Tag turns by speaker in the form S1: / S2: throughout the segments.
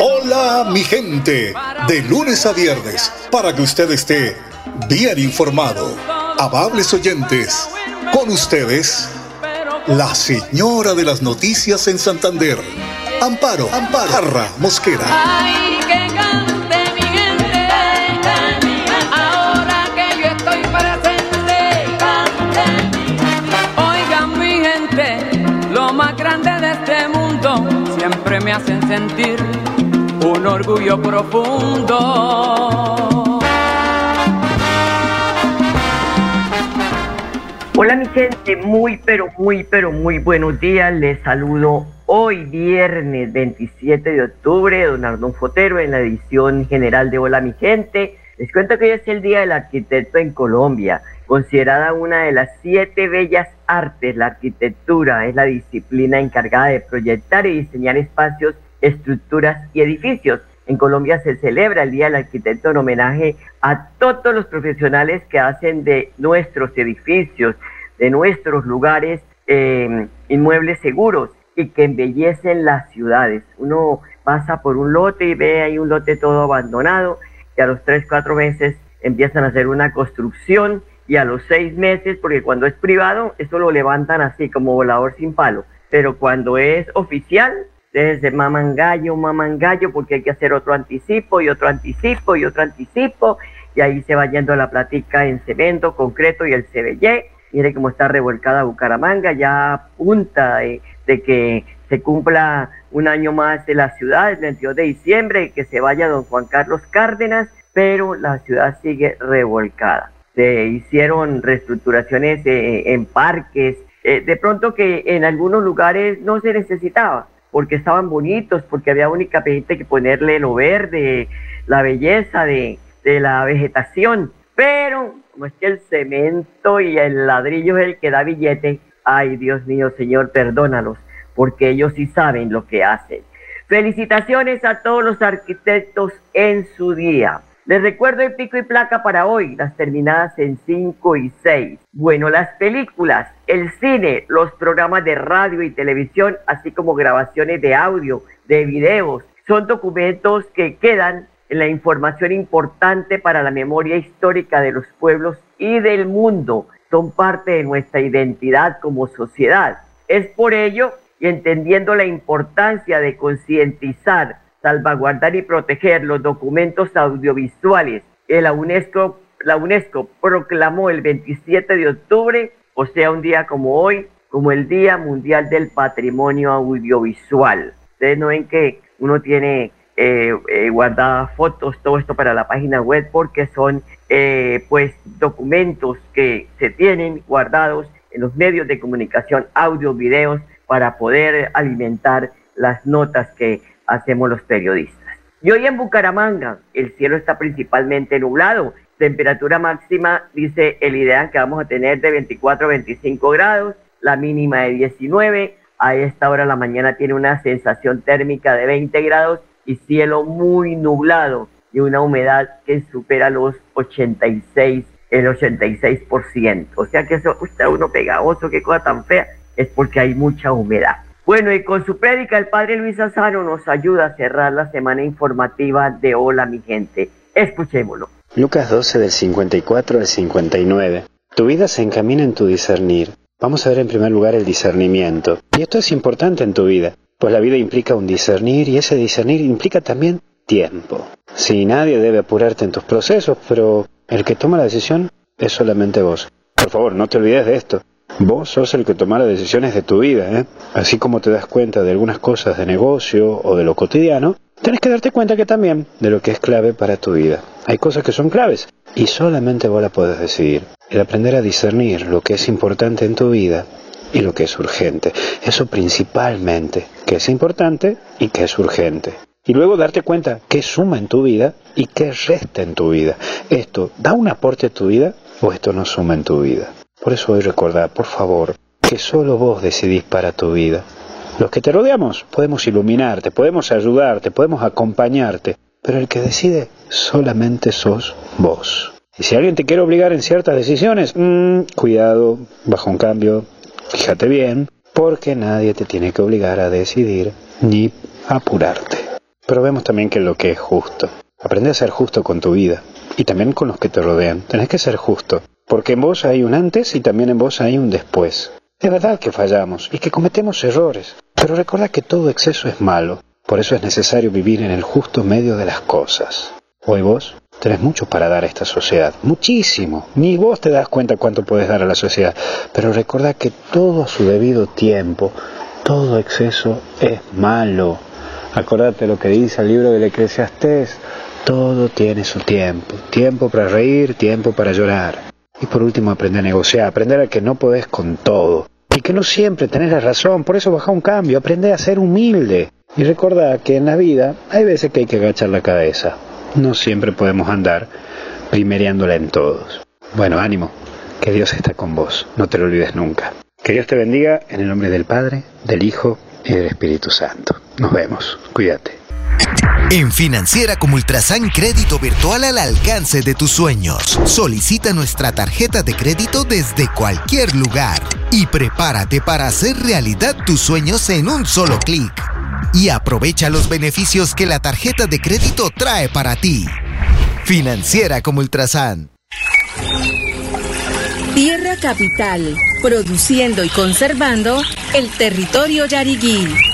S1: Hola mi gente, de lunes a viernes, para que usted esté bien informado. Amables oyentes, con ustedes, la señora de las noticias en Santander, Amparo, Amparo, Jarra Mosquera.
S2: Siempre me hacen sentir orgullo profundo.
S3: Hola mi gente, muy pero muy pero muy buenos días. Les saludo hoy viernes 27 de octubre, don Arnón Fotero en la edición general de Hola mi gente. Les cuento que hoy es el Día del Arquitecto en Colombia, considerada una de las siete bellas artes. La arquitectura es la disciplina encargada de proyectar y diseñar espacios, estructuras y edificios. En Colombia se celebra el Día del Arquitecto en homenaje a todos los profesionales que hacen de nuestros edificios, de nuestros lugares, eh, inmuebles seguros y que embellecen las ciudades. Uno pasa por un lote y ve ahí un lote todo abandonado y a los tres, cuatro meses empiezan a hacer una construcción y a los seis meses, porque cuando es privado, eso lo levantan así como volador sin palo, pero cuando es oficial, desde maman gallo, maman gallo, porque hay que hacer otro anticipo y otro anticipo y otro anticipo, y ahí se va yendo la platica en cemento, concreto y el CBY. Mire cómo está revolcada Bucaramanga, ya a punta de, de que se cumpla un año más de la ciudad, el 22 de diciembre, que se vaya don Juan Carlos Cárdenas, pero la ciudad sigue revolcada. Se hicieron reestructuraciones eh, en parques, eh, de pronto que en algunos lugares no se necesitaba, porque estaban bonitos, porque había únicamente que ponerle lo verde, la belleza de, de la vegetación, pero como es que el cemento y el ladrillo es el que da billete, ay Dios mío, Señor, perdónalos, porque ellos sí saben lo que hacen. Felicitaciones a todos los arquitectos en su día. Les recuerdo el pico y placa para hoy, las terminadas en 5 y 6. Bueno, las películas, el cine, los programas de radio y televisión, así como grabaciones de audio, de videos, son documentos que quedan en la información importante para la memoria histórica de los pueblos y del mundo. Son parte de nuestra identidad como sociedad. Es por ello, y entendiendo la importancia de concientizar, salvaguardar y proteger los documentos audiovisuales que la UNESCO, la UNESCO proclamó el 27 de octubre, o sea, un día como hoy, como el Día Mundial del Patrimonio Audiovisual. Ustedes no ven que uno tiene eh, eh, guardadas fotos, todo esto para la página web, porque son eh, pues documentos que se tienen guardados en los medios de comunicación, audio, videos, para poder alimentar las notas que hacemos los periodistas. Y hoy en Bucaramanga el cielo está principalmente nublado. Temperatura máxima, dice el ideal que vamos a tener de 24 a 25 grados, la mínima de 19. A esta hora de la mañana tiene una sensación térmica de 20 grados y cielo muy nublado y una humedad que supera los 86, el 86%. O sea que eso está uno pegajoso, qué cosa tan fea, es porque hay mucha humedad. Bueno, y con su prédica, el padre Luis Azaro nos ayuda a cerrar la semana informativa de Hola, mi gente. Escuchémoslo.
S4: Lucas 12 del 54 al 59. Tu vida se encamina en tu discernir. Vamos a ver en primer lugar el discernimiento. Y esto es importante en tu vida, pues la vida implica un discernir y ese discernir implica también tiempo. Si nadie debe apurarte en tus procesos, pero el que toma la decisión es solamente vos. Por favor, no te olvides de esto. Vos sos el que toma las decisiones de tu vida, ¿eh? Así como te das cuenta de algunas cosas de negocio o de lo cotidiano, tenés que darte cuenta que también de lo que es clave para tu vida. Hay cosas que son claves y solamente vos las podés decidir. El aprender a discernir lo que es importante en tu vida y lo que es urgente. Eso principalmente, que es importante y que es urgente. y luego darte cuenta qué suma en tu vida y qué resta en tu vida. ¿Esto da un aporte a tu vida o esto no suma en tu vida? Por eso hoy recordar, por favor, que solo vos decidís para tu vida. Los que te rodeamos podemos iluminarte, podemos ayudarte, podemos acompañarte, pero el que decide solamente sos vos. Y si alguien te quiere obligar en ciertas decisiones, mmm, cuidado, bajo un cambio, fíjate bien, porque nadie te tiene que obligar a decidir ni apurarte. Pero vemos también que lo que es justo. Aprende a ser justo con tu vida y también con los que te rodean. Tenés que ser justo, porque en vos hay un antes y también en vos hay un después. Es verdad que fallamos y que cometemos errores, pero recuerda que todo exceso es malo. Por eso es necesario vivir en el justo medio de las cosas. Hoy vos tenés mucho para dar a esta sociedad, muchísimo. Ni vos te das cuenta cuánto puedes dar a la sociedad, pero recuerda que todo a su debido tiempo, todo exceso es malo. Acordate lo que dice el libro del Eclesiastés, todo tiene su tiempo, tiempo para reír, tiempo para llorar. Y por último, aprender a negociar, aprender a que no podés con todo. Y que no siempre tenés la razón, por eso baja un cambio, aprende a ser humilde. Y recuerda que en la vida hay veces que hay que agachar la cabeza. No siempre podemos andar primereándola en todos. Bueno, ánimo, que Dios está con vos, no te lo olvides nunca. Que Dios te bendiga en el nombre del Padre, del Hijo y del Espíritu Santo. Nos vemos, cuídate.
S5: En Financiera como Ultrasan Crédito Virtual al alcance de tus sueños. Solicita nuestra tarjeta de crédito desde cualquier lugar y prepárate para hacer realidad tus sueños en un solo clic. Y aprovecha los beneficios que la tarjeta de crédito trae para ti. Financiera como Ultrasan.
S6: Tierra Capital, produciendo y conservando el territorio yariguí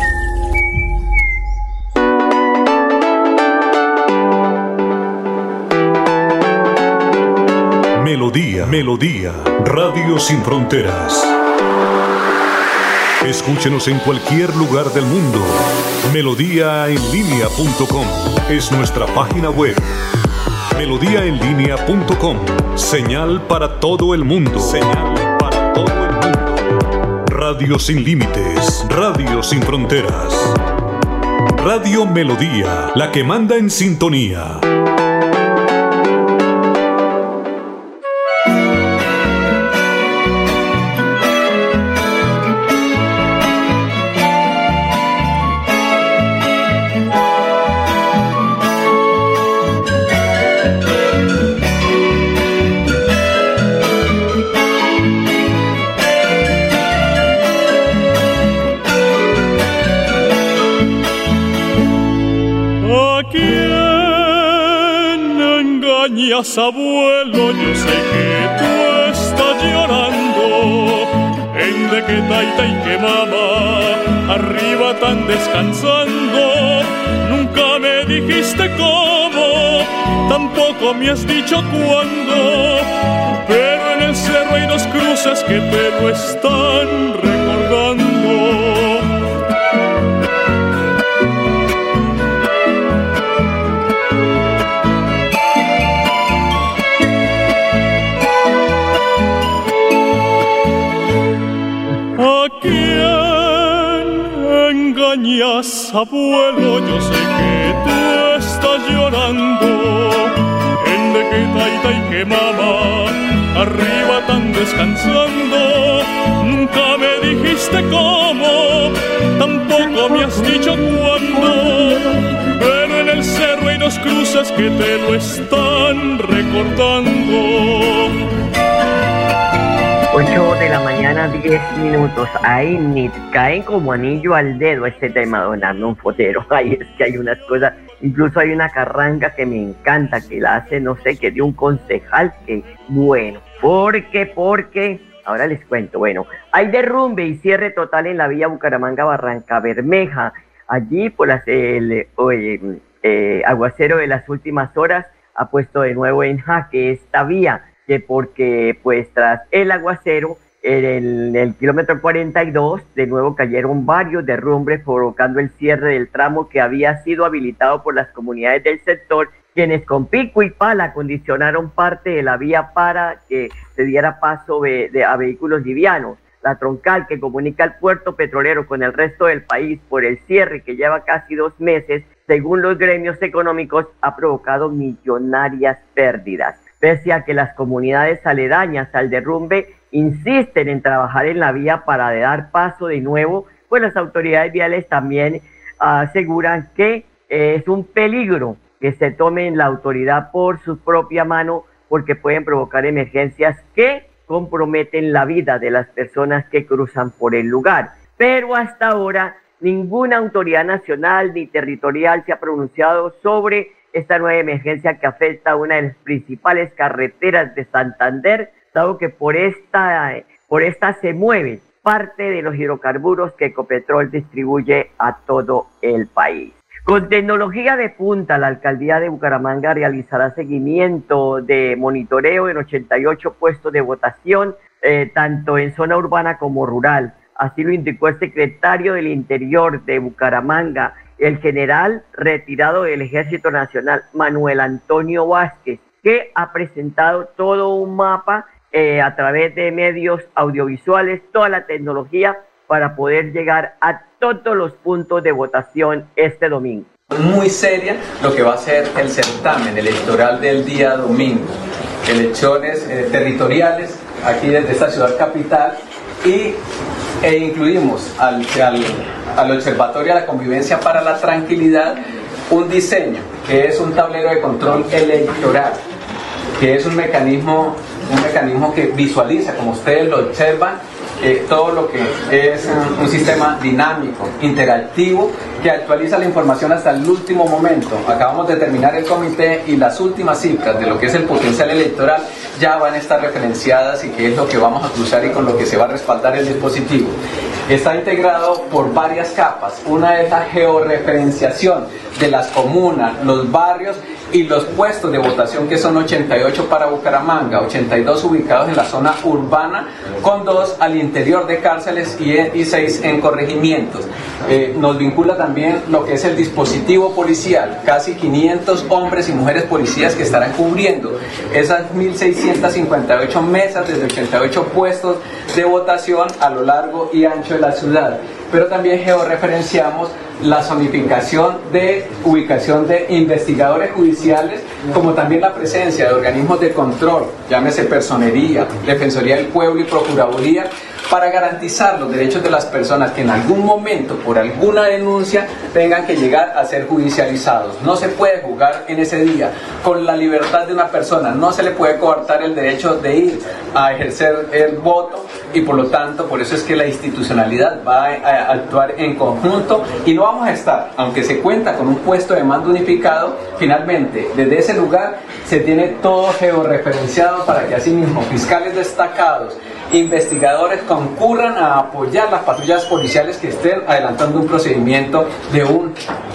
S1: Melodía, Melodía, Radio Sin Fronteras. Escúchenos en cualquier lugar del mundo. Melodíaenlínea.com es nuestra página web. Melodíaenlínea.com, señal para todo el mundo. Señal para todo el mundo. Radio sin límites, Radio sin fronteras. Radio Melodía, la que manda en sintonía.
S7: Abuelo, yo sé que tú estás llorando. En de que taita y que mamá, arriba tan descansando. Nunca me dijiste cómo, tampoco me has dicho cuándo. Pero en el cerro hay dos cruces que te lo abuelo, yo sé que tú estás llorando. En de que taita y que mamá, arriba tan descansando. Nunca me dijiste cómo, tampoco me has dicho cuándo. Pero en el cerro hay dos cruces que te lo están recordando.
S3: 8 de la mañana, 10 minutos. Ahí ni caen como anillo al dedo este tema, don Arnón Fotero. Ay, es que hay unas cosas, incluso hay una carranga que me encanta, que la hace, no sé, que de un concejal que, bueno, ¿por qué? Porque, ahora les cuento, bueno, hay derrumbe y cierre total en la vía Bucaramanga Barranca Bermeja. Allí, por las, el eh, aguacero de las últimas horas, ha puesto de nuevo en jaque esta vía porque pues tras el aguacero en el, kilómetro 42, de nuevo cayeron varios derrumbres provocando el cierre del tramo que había sido habilitado por las comunidades del sector, quienes con pico y pala condicionaron parte de la vía para que se diera paso a vehículos livianos. La troncal que comunica el puerto petrolero con el resto del país por el cierre que lleva casi dos meses, según los gremios económicos, ha provocado millonarias pérdidas. Pese a que las comunidades aledañas al derrumbe insisten en trabajar en la vía para dar paso de nuevo, pues las autoridades viales también aseguran que es un peligro que se tomen la autoridad por su propia mano porque pueden provocar emergencias que comprometen la vida de las personas que cruzan por el lugar. Pero hasta ahora ninguna autoridad nacional ni territorial se ha pronunciado sobre esta nueva emergencia que afecta a una de las principales carreteras de Santander, dado que por esta, por esta se mueve parte de los hidrocarburos que Ecopetrol distribuye a todo el país. Con tecnología de punta, la alcaldía de Bucaramanga realizará seguimiento de monitoreo en 88 puestos de votación, eh, tanto en zona urbana como rural. Así lo indicó el secretario del Interior de Bucaramanga, el general retirado del Ejército Nacional, Manuel Antonio Vázquez, que ha presentado todo un mapa eh, a través de medios audiovisuales, toda la tecnología para poder llegar a todos los puntos de votación este domingo.
S8: Muy seria lo que va a ser el certamen electoral del día domingo. Elecciones eh, territoriales aquí desde esta ciudad capital y, e incluimos al, al al Observatorio de la Convivencia para la Tranquilidad un diseño que es un tablero de control electoral, que es un mecanismo, un mecanismo que visualiza, como ustedes lo observan, eh, todo lo que es un, sistema dinámico, interactivo, que actualiza la información hasta el último momento. Acabamos de terminar el comité y las últimas cifras de lo que es el potencial electoral ya van a estar referenciadas y qué es lo que vamos a cruzar y con lo que se va a respaldar el dispositivo. Está integrado por varias capas. Una es la georreferenciación de las comunas, los barrios y los puestos de votación que son 88 para Bucaramanga, 82 ubicados en la zona urbana, con dos al interior de cárceles y, seis en corregimientos. Eh, nos vincula también lo que es el dispositivo policial, casi 500 hombres y mujeres policías que estarán cubriendo esas 1.658 mesas desde 88 puestos de votación a lo largo y ancho de la ciudad. Pero también georreferenciamos la zonificación de ubicación de investigadores judiciales, como también la presencia de organismos de control, llámese personería, defensoría del pueblo y procuraduría, para garantizar los derechos de las personas que en algún momento, por alguna denuncia, tengan que llegar a ser judicializados. No se puede jugar en ese día con la libertad de una persona, no se le puede coartar el derecho de ir a ejercer el voto y por lo tanto, por eso es que la institucionalidad va a actuar en conjunto y no vamos a estar, aunque se cuenta con un puesto de mando unificado, finalmente desde ese lugar se tiene todo georreferenciado para que asimismo fiscales destacados, investigadores concurran a apoyar las patrullas policiales que estén adelantando un procedimiento de un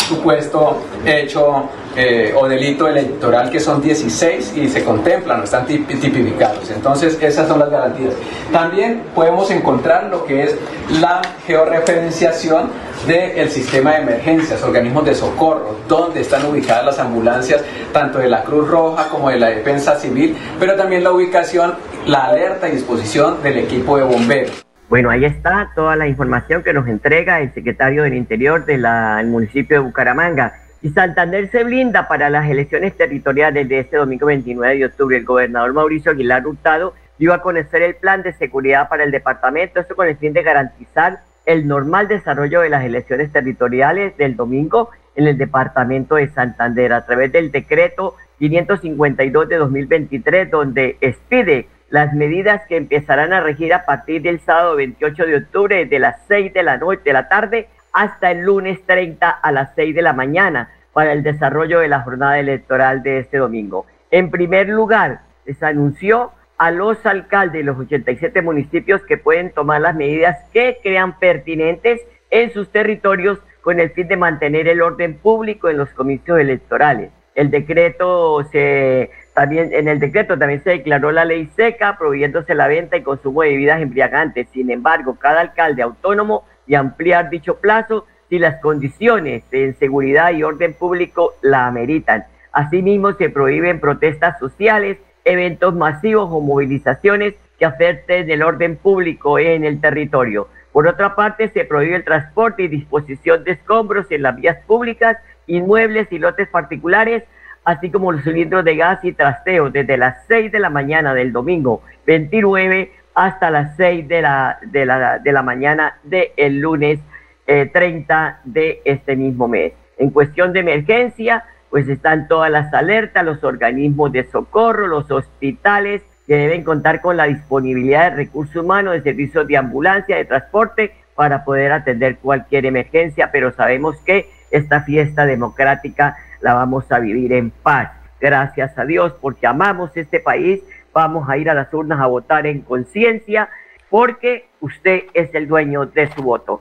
S8: supuesto hecho eh, o delito electoral que son 16 y se contemplan, están tipificados. Entonces, esas son las garantías. También podemos encontrar lo que es la georreferenciación del sistema de emergencias, organismos de socorro, donde están ubicadas las ambulancias, tanto de la Cruz Roja como de la Defensa Civil, pero también la ubicación, la alerta y disposición del equipo de bomberos.
S3: Bueno, ahí está toda la información que nos entrega el secretario del Interior del municipio de Bucaramanga. Y Santander se blinda para las elecciones territoriales de este domingo 29 de octubre. El gobernador Mauricio Aguilar Hurtado dio a conocer el plan de seguridad para el departamento, esto con el fin de garantizar el normal desarrollo de las elecciones territoriales del domingo en el departamento de Santander a través del decreto 552 de 2023, donde expide las medidas que empezarán a regir a partir del sábado 28 de octubre desde las 6 de la noche de la tarde hasta el lunes 30 a las 6 de la mañana para el desarrollo de la jornada electoral de este domingo. En primer lugar, se anunció a los alcaldes de los 87 municipios que pueden tomar las medidas que crean pertinentes en sus territorios con el fin de mantener el orden público en los comicios electorales. El decreto se también en el decreto también se declaró la ley seca, prohibiéndose la venta y consumo de bebidas embriagantes. Sin embargo, cada alcalde autónomo y ampliar dicho plazo si las condiciones de seguridad y orden público la ameritan. Asimismo, se prohíben protestas sociales, eventos masivos o movilizaciones que afecten el orden público en el territorio. Por otra parte, se prohíbe el transporte y disposición de escombros en las vías públicas, inmuebles y lotes particulares así como los cilindros de gas y trasteo desde las 6 de la mañana del domingo 29 hasta las 6 de la, de la, de la mañana del lunes 30 eh, de este mismo mes. En cuestión de emergencia, pues están todas las alertas, los organismos de socorro, los hospitales que deben contar con la disponibilidad de recursos humanos, de servicios de ambulancia, de transporte, para poder atender cualquier emergencia, pero sabemos que esta fiesta democrática la vamos a vivir en paz. Gracias a Dios porque amamos este país, vamos a ir a las urnas a votar en conciencia porque usted es el dueño de su voto.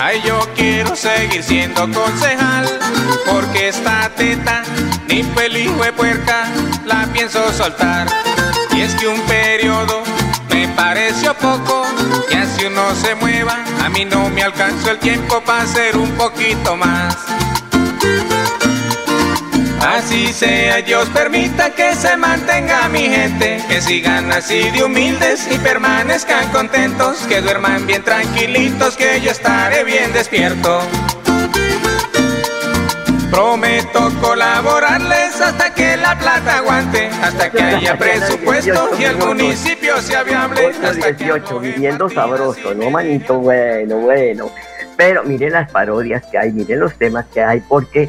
S9: Ay, yo quiero seguir siendo concejal, porque esta teta, ni pelijo de puerca, la pienso soltar. Y es que un periodo me pareció poco, y así uno se mueva, a mí no me alcanzó el tiempo para hacer un poquito más. Así sea, Dios permita que se mantenga mi gente, que sigan así de humildes y permanezcan contentos, que duerman bien tranquilitos, que yo estaré bien despierto. Prometo colaborarles hasta que la plata aguante, hasta que haya presupuesto y el municipio sea viable.
S3: Hasta 18, viviendo sabroso, no manito, bueno, bueno. Pero miren las parodias que hay, miren los temas que hay, porque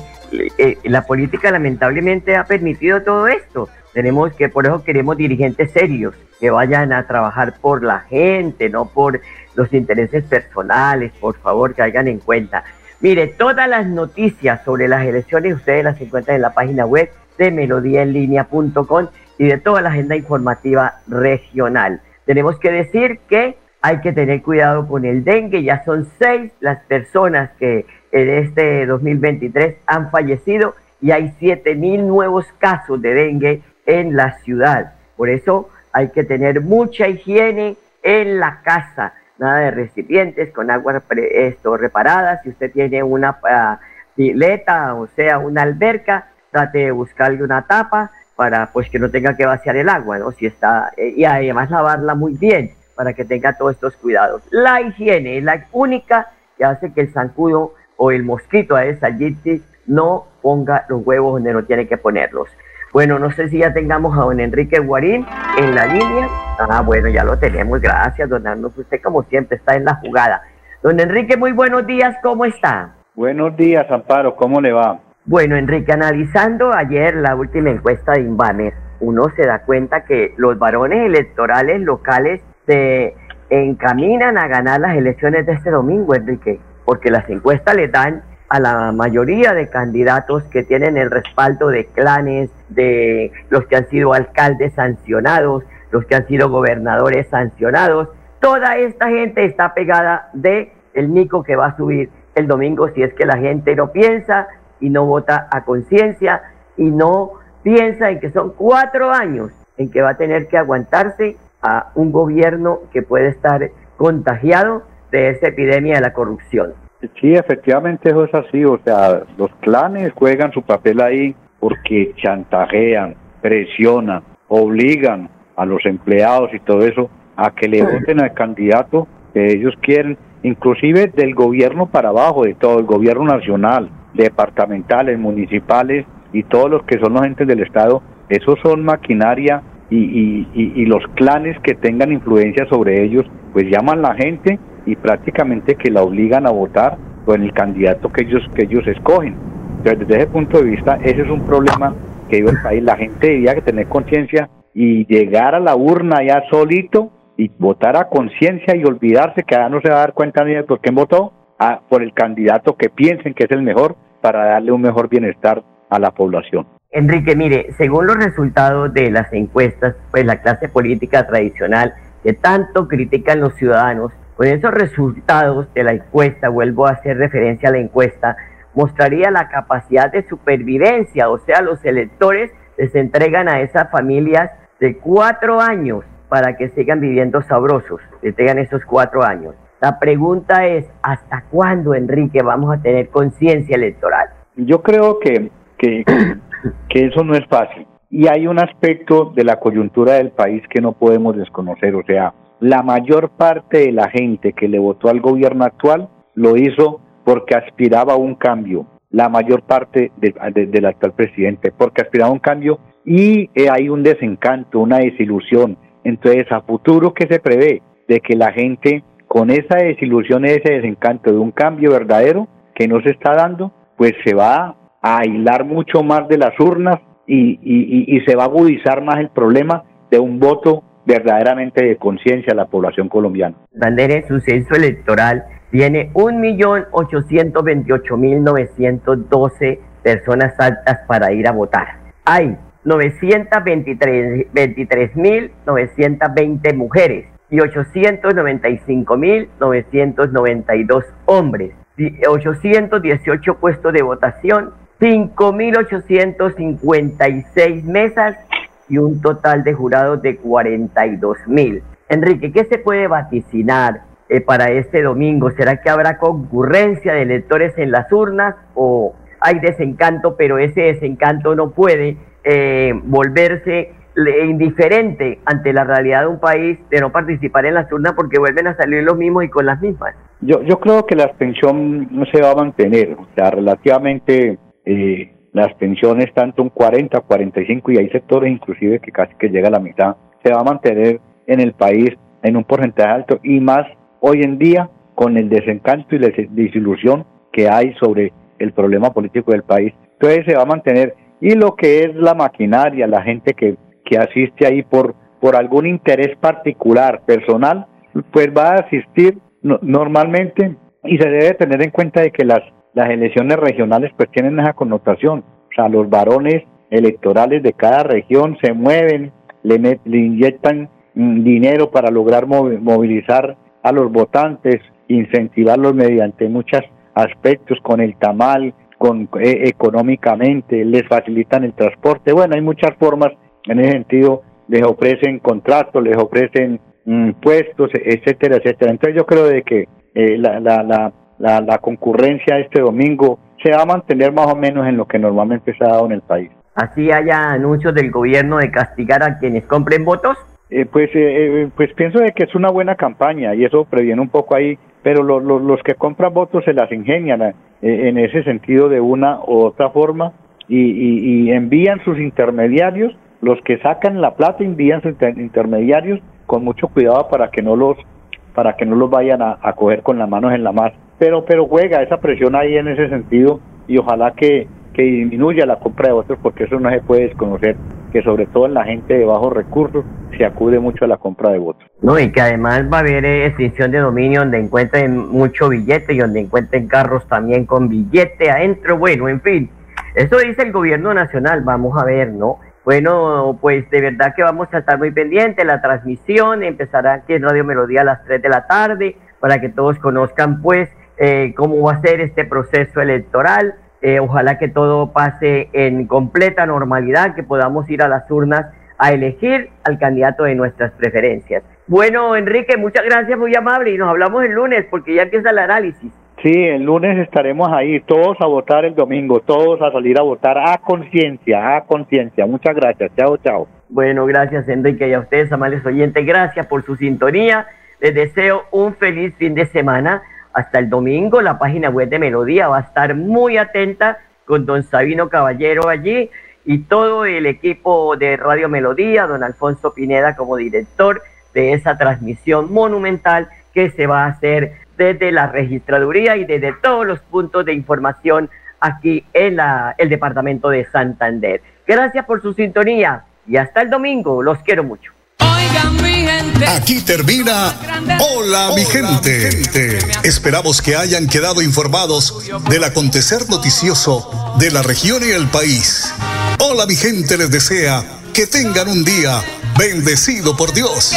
S3: eh, la política lamentablemente ha permitido todo esto. Tenemos que, por eso queremos dirigentes serios, que vayan a trabajar por la gente, no por los intereses personales, por favor, que hagan en cuenta. Mire, todas las noticias sobre las elecciones ustedes las encuentran en la página web de melodíaenlínea.com y de toda la agenda informativa regional. Tenemos que decir que hay que tener cuidado con el dengue, ya son seis las personas que en este 2023 han fallecido y hay 7.000 nuevos casos de dengue en la ciudad. Por eso hay que tener mucha higiene en la casa, nada de recipientes con agua esto, reparada. Si usted tiene una uh, pileta, o sea, una alberca, trate de buscarle una tapa para pues que no tenga que vaciar el agua, ¿no? Si está, eh, y además lavarla muy bien para que tenga todos estos cuidados. La higiene es la única que hace que el zancudo o el mosquito a esa Gypsy no ponga los huevos donde no tiene que ponerlos. Bueno, no sé si ya tengamos a don Enrique Guarín en la línea. Ah, bueno, ya lo tenemos. Gracias, don Arnulfo. Usted, como siempre, está en la jugada. Don Enrique, muy buenos días. ¿Cómo está?
S10: Buenos días, Amparo. ¿Cómo le va?
S3: Bueno, Enrique, analizando ayer la última encuesta de Inbamer, uno se da cuenta que los varones electorales locales se encaminan a ganar las elecciones de este domingo, Enrique porque las encuestas le dan a la mayoría de candidatos que tienen el respaldo de clanes, de los que han sido alcaldes sancionados, los que han sido gobernadores sancionados. Toda esta gente está pegada de el Nico que va a subir el domingo si es que la gente no piensa y no vota a conciencia y no piensa en que son cuatro años en que va a tener que aguantarse a un gobierno que puede estar contagiado de esa epidemia de la corrupción.
S10: Sí, efectivamente eso es así, o sea, los clanes juegan su papel ahí porque chantajean, presionan, obligan a los empleados y todo eso a que le voten al candidato que ellos quieren inclusive del gobierno para abajo, de todo el gobierno nacional, departamentales, municipales y todos los que son los entes del Estado, esos son maquinaria y, y, los clanes que tengan influencia sobre ellos, pues llaman a la gente y prácticamente que la obligan a votar con el candidato que ellos, que ellos escogen. Entonces, desde ese punto de vista, ese es un problema que vive el país. La gente debía tener conciencia y llegar a la urna ya solito y votar a conciencia y olvidarse que ya no se va a dar cuenta ni de por quién votó, a, por el candidato que piensen que es el mejor para darle un mejor bienestar a la población.
S3: Enrique, mire, según los resultados de las encuestas, pues la clase política tradicional que tanto critican los ciudadanos, con esos resultados de la encuesta, vuelvo a hacer referencia a la encuesta, mostraría la capacidad de supervivencia, o sea, los electores les entregan a esas familias de cuatro años para que sigan viviendo sabrosos, que tengan esos cuatro años. La pregunta es, ¿hasta cuándo, Enrique, vamos a tener conciencia electoral?
S10: Yo creo que, que, que eso no es fácil. Y hay un aspecto de la coyuntura del país que no podemos desconocer. O sea, la mayor parte de la gente que le votó al gobierno actual lo hizo porque aspiraba a un cambio. La mayor parte del actual presidente, porque aspiraba a un cambio y eh, hay un desencanto, una desilusión. Entonces, a futuro, ¿qué se prevé? De que la gente, con esa desilusión, ese desencanto de un cambio verdadero que no se está dando, pues se va a aislar mucho más de las urnas y, se va a agudizar más el problema de un voto verdaderamente de conciencia a la población colombiana.
S3: Bandera, su censo electoral tiene 1.828.912 personas altas para ir a votar. Hay 923.920 mujeres y 895.992 hombres. 818 puestos de votación, 5.856 mesas y un total de jurados de 42.000. Enrique, ¿qué se puede vaticinar eh, para este domingo? ¿Será que habrá concurrencia de electores en las urnas o hay desencanto, pero ese desencanto no puede eh, volverse indiferente ante la realidad de un país de no participar en las urnas porque vuelven a salir los mismos y con las mismas.
S10: Yo, yo creo que la abstención no se va a mantener, o sea, relativamente eh, las pensiones tanto un 40, 45 y hay sectores inclusive que casi que llega a la mitad, se va a mantener en el país en un porcentaje alto y más hoy en día con el desencanto y la desilusión que hay sobre el problema político del país. Entonces se va a mantener y lo que es la maquinaria, la gente que, que asiste ahí por, por algún interés particular, personal, pues va a asistir normalmente y se debe tener en cuenta de que las, las elecciones regionales pues tienen esa connotación, o sea, los varones electorales de cada región se mueven, le, le inyectan mm, dinero para lograr movilizar a los votantes, incentivarlos mediante muchos aspectos con el tamal, con, eh, económicamente, les facilitan el transporte. Bueno, hay muchas formas en ese sentido, les ofrecen contratos, les ofrecen mm, puestos, etcétera, etcétera. Entonces yo creo de que eh, la, la, la, la, concurrencia este domingo se va a mantener más o menos en lo que normalmente se ha dado en el país.
S3: Así haya anuncios del gobierno de castigar a quienes compren votos.
S10: Eh, pues, pues pienso de que es una buena campaña y eso previene un poco ahí pero los que compran votos se las ingenian eh, en ese sentido de una u otra forma y, envían sus intermediarios, los que sacan la plata envían sus intermediarios con mucho cuidado para que no los para que no los vayan a, a coger con las manos en la masa. Pero pero juega esa presión ahí en ese sentido y ojalá que, que disminuya la compra de votos porque eso no se puede desconocer que sobre todo en la gente de bajos recursos se acude mucho a la compra de votos.
S3: No, y que además va a haber eh, extinción de dominio donde encuentren mucho billete y donde encuentren carros también con billete adentro. Bueno, en fin, eso dice el gobierno nacional, vamos a ver, ¿no? Bueno, pues de verdad que vamos a estar muy pendientes. La transmisión empezará aquí en Radio Melodía a las 3 de la tarde para que todos conozcan pues eh, cómo va a ser este proceso electoral eh, ojalá que todo pase en completa normalidad, que podamos ir a las urnas a elegir al candidato de nuestras preferencias. Bueno, Enrique, muchas gracias, muy amable, y nos hablamos el lunes porque ya empieza el análisis.
S10: Sí, el lunes estaremos ahí, todos a votar el domingo, todos a salir a votar a conciencia, a conciencia. Muchas gracias, chao, chao.
S3: Bueno, gracias Enrique y a ustedes, amables oyentes, gracias por su sintonía. Les deseo un feliz fin de semana. Hasta el domingo. La página web de Melodía va a estar muy atenta con don Sabino Caballero allí y todo el equipo de Radio Melodía, don Alfonso Pineda como director de esa transmisión monumental que se va a hacer desde la registraduría y desde todos los puntos de información aquí en la, el departamento de Santander. Gracias por su sintonía y hasta el domingo. Los quiero mucho.
S1: Aquí termina Hola, mi gente. Esperamos que hayan quedado informados del acontecer noticioso de la región y el país. Hola mi gente les desea que tengan un día bendecido por Dios.